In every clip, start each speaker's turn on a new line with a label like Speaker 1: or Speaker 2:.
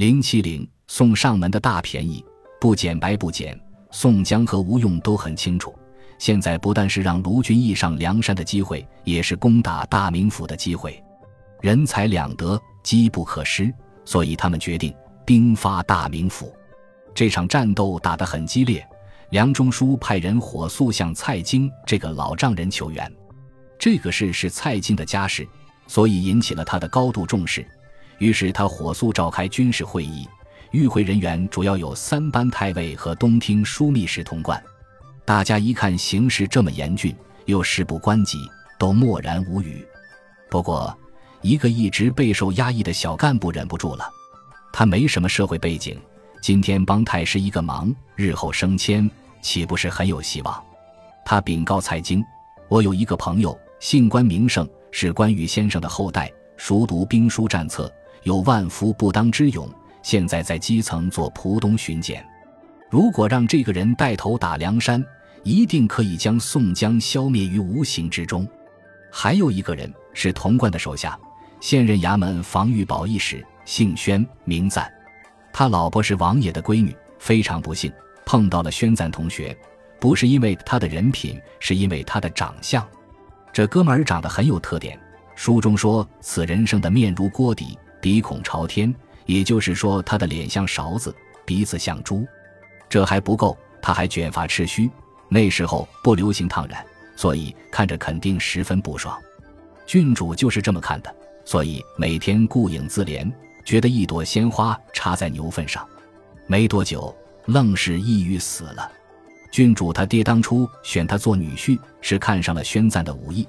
Speaker 1: 零七零，送上门的大便宜，不减白不减。宋江和吴用都很清楚，现在不但是让卢俊义上梁山的机会，也是攻打大名府的机会。人财两得，机不可失，所以他们决定兵发大名府。这场战斗打得很激烈，梁中书派人火速向蔡京这个老丈人求援。这个事是蔡京的家事，所以引起了他的高度重视。于是他火速召开军事会议。与会人员主要有三班太尉和东厅枢密使童贯，大家一看形势这么严峻，又事不关己，都默然无语。不过，一个一直备受压抑的小干部忍不住了。他没什么社会背景，今天帮太师一个忙，日后升迁岂不是很有希望？他禀告蔡京：“我有一个朋友，姓关名胜，是关羽先生的后代，熟读兵书战策，有万夫不当之勇。”现在在基层做浦东巡检，如果让这个人带头打梁山，一定可以将宋江消灭于无形之中。还有一个人是童贯的手下，现任衙门防御保义使，姓宣，名赞。他老婆是王爷的闺女，非常不幸碰到了宣赞同学，不是因为他的人品，是因为他的长相。这哥们儿长得很有特点，书中说此人生的面如锅底，鼻孔朝天。也就是说，他的脸像勺子，鼻子像猪。这还不够，他还卷发赤须。那时候不流行烫染，所以看着肯定十分不爽。郡主就是这么看的，所以每天顾影自怜，觉得一朵鲜花插在牛粪上。没多久，愣是抑郁死了。郡主他爹当初选他做女婿，是看上了宣赞的武艺，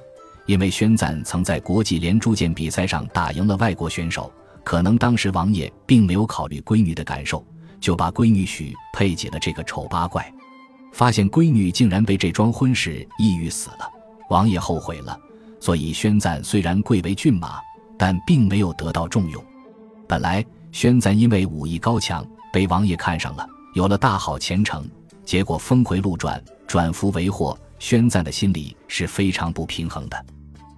Speaker 1: 因为宣赞曾在国际连珠箭比赛上打赢了外国选手。可能当时王爷并没有考虑闺女的感受，就把闺女许配给了这个丑八怪。发现闺女竟然被这桩婚事抑郁死了，王爷后悔了。所以宣赞虽然贵为骏马，但并没有得到重用。本来宣赞因为武艺高强，被王爷看上了，有了大好前程。结果峰回路转，转福为祸，宣赞的心里是非常不平衡的。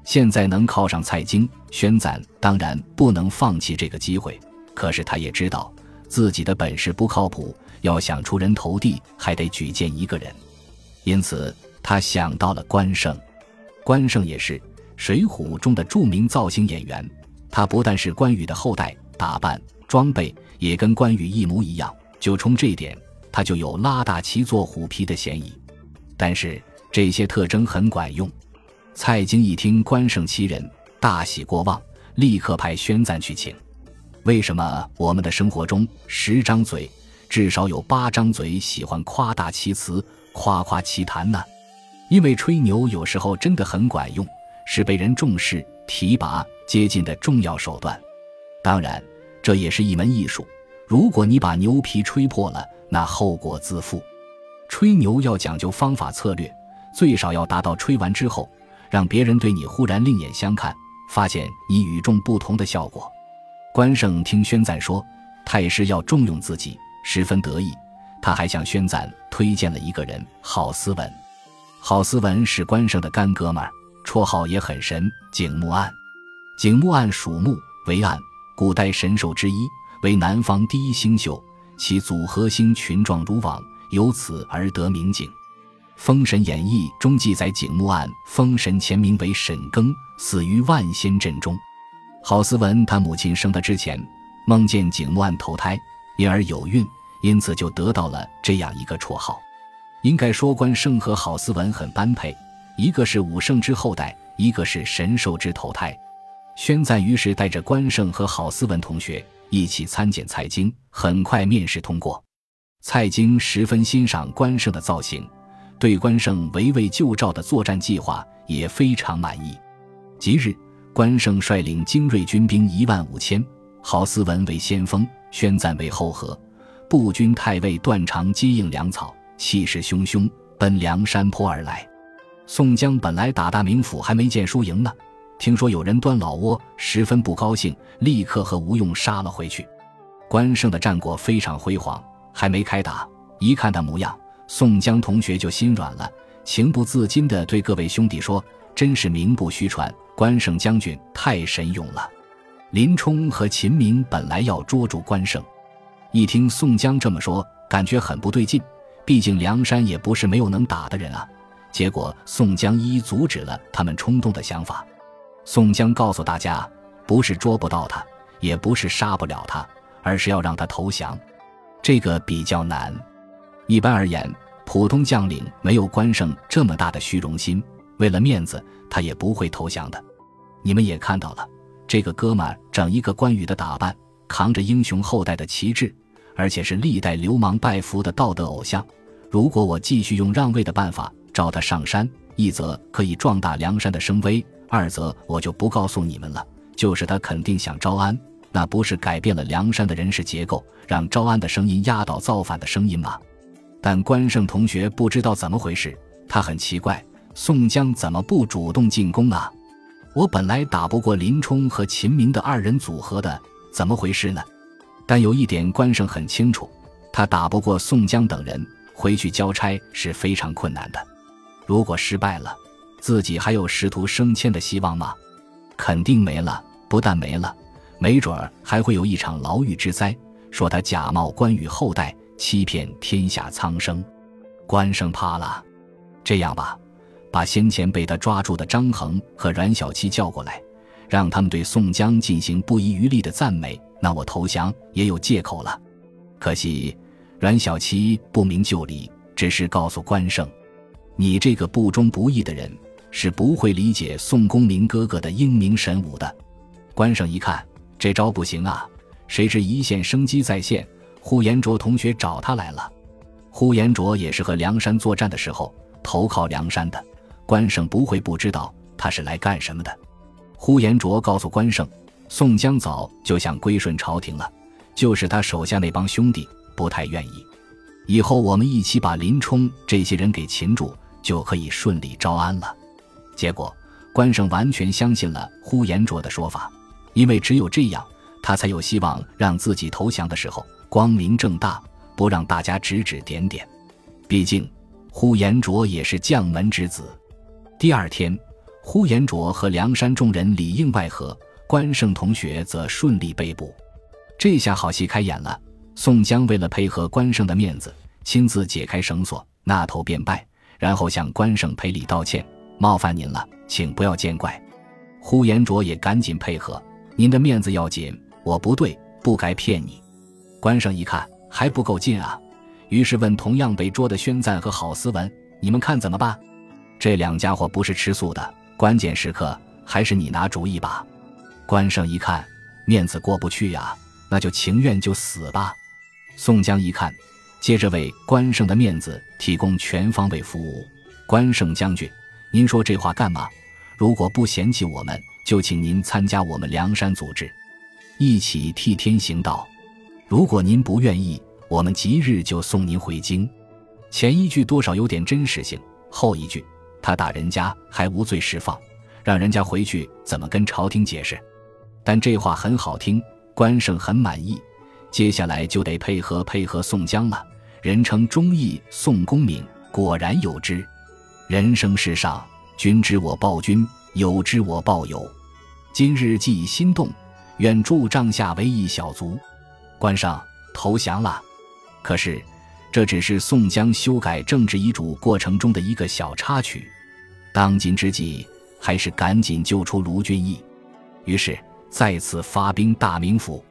Speaker 1: 现在能靠上蔡京、宣赞，当然不能放弃这个机会。可是他也知道自己的本事不靠谱，要想出人头地，还得举荐一个人。因此，他想到了关胜。关胜也是《水浒》中的著名造型演员，他不但是关羽的后代，打扮、装备也跟关羽一模一样。就冲这一点，他就有拉大旗做虎皮的嫌疑。但是这些特征很管用。蔡京一听关胜其人，大喜过望，立刻派宣赞去请。为什么我们的生活中十张嘴，至少有八张嘴喜欢夸大其词、夸夸其谈呢？因为吹牛有时候真的很管用，是被人重视、提拔、接近的重要手段。当然，这也是一门艺术。如果你把牛皮吹破了，那后果自负。吹牛要讲究方法策略，最少要达到吹完之后。让别人对你忽然另眼相看，发现你与众不同的效果。关胜听宣赞说太师要重用自己，十分得意。他还向宣赞推荐了一个人，郝思文。郝思文是关胜的干哥们儿，绰号也很神，景木案。景木案属木为案，古代神兽之一，为南方第一星宿，其组合星群状如网，由此而得名景。《封神演义》中记载，景木案封神前名为沈庚，死于万仙阵中。郝思文他母亲生他之前，梦见景木案投胎，因而有孕，因此就得到了这样一个绰号。应该说，关胜和郝思文很般配，一个是武圣之后代，一个是神兽之投胎。宣赞于是带着关胜和郝思文同学一起参见蔡京，很快面试通过。蔡京十分欣赏关胜的造型。对关胜围魏救赵的作战计划也非常满意。即日，关胜率领精锐军兵一万五千，郝思文为先锋，宣赞为后合，步军太尉段长接应粮草，气势汹汹奔梁山坡而来。宋江本来打大名府还没见输赢呢，听说有人端老窝，十分不高兴，立刻和吴用杀了回去。关胜的战果非常辉煌，还没开打，一看他模样。宋江同学就心软了，情不自禁地对各位兄弟说：“真是名不虚传，关胜将军太神勇了。”林冲和秦明本来要捉住关胜，一听宋江这么说，感觉很不对劲。毕竟梁山也不是没有能打的人啊。结果宋江一一阻止了他们冲动的想法。宋江告诉大家，不是捉不到他，也不是杀不了他，而是要让他投降。这个比较难。一般而言，普通将领没有关胜这么大的虚荣心，为了面子，他也不会投降的。你们也看到了，这个哥们整一个关羽的打扮，扛着英雄后代的旗帜，而且是历代流氓拜服的道德偶像。如果我继续用让位的办法招他上山，一则可以壮大梁山的声威，二则我就不告诉你们了，就是他肯定想招安。那不是改变了梁山的人事结构，让招安的声音压倒造反的声音吗？但关胜同学不知道怎么回事，他很奇怪，宋江怎么不主动进攻啊？我本来打不过林冲和秦明的二人组合的，怎么回事呢？但有一点关胜很清楚，他打不过宋江等人，回去交差是非常困难的。如果失败了，自己还有仕途升迁的希望吗？肯定没了，不但没了。没准儿还会有一场牢狱之灾，说他假冒关羽后代，欺骗天下苍生。关胜怕了，这样吧，把先前被他抓住的张衡和阮小七叫过来，让他们对宋江进行不遗余力的赞美，那我投降也有借口了。可惜阮小七不明就里，只是告诉关胜：“你这个不忠不义的人，是不会理解宋公明哥哥的英明神武的。”关胜一看。这招不行啊！谁知一线生机再现，呼延灼同学找他来了。呼延灼也是和梁山作战的时候投靠梁山的，关胜不会不知道他是来干什么的。呼延灼告诉关胜，宋江早就想归顺朝廷了，就是他手下那帮兄弟不太愿意。以后我们一起把林冲这些人给擒住，就可以顺利招安了。结果关胜完全相信了呼延灼的说法。因为只有这样，他才有希望让自己投降的时候光明正大，不让大家指指点点。毕竟，呼延灼也是将门之子。第二天，呼延灼和梁山众人里应外合，关胜同学则顺利被捕。这下好戏开演了。宋江为了配合关胜的面子，亲自解开绳索，那头便拜，然后向关胜赔礼道歉：“冒犯您了，请不要见怪。”呼延灼也赶紧配合。您的面子要紧，我不对，不该骗你。关胜一看还不够劲啊，于是问同样被捉的宣赞和郝思文：“你们看怎么办？”这两家伙不是吃素的，关键时刻还是你拿主意吧。关胜一看面子过不去呀，那就情愿就死吧。宋江一看，接着为关胜的面子提供全方位服务。关胜将军，您说这话干嘛？如果不嫌弃我们？就请您参加我们梁山组织，一起替天行道。如果您不愿意，我们即日就送您回京。前一句多少有点真实性，后一句他打人家还无罪释放，让人家回去怎么跟朝廷解释？但这话很好听，关胜很满意。接下来就得配合配合宋江了。人称忠义宋公明，果然有之。人生世上，君知我报君。友知我报友，今日既已心动，愿助帐下为一小卒。关上投降了。可是，这只是宋江修改政治遗嘱过程中的一个小插曲。当今之计，还是赶紧救出卢俊义。于是，再次发兵大名府。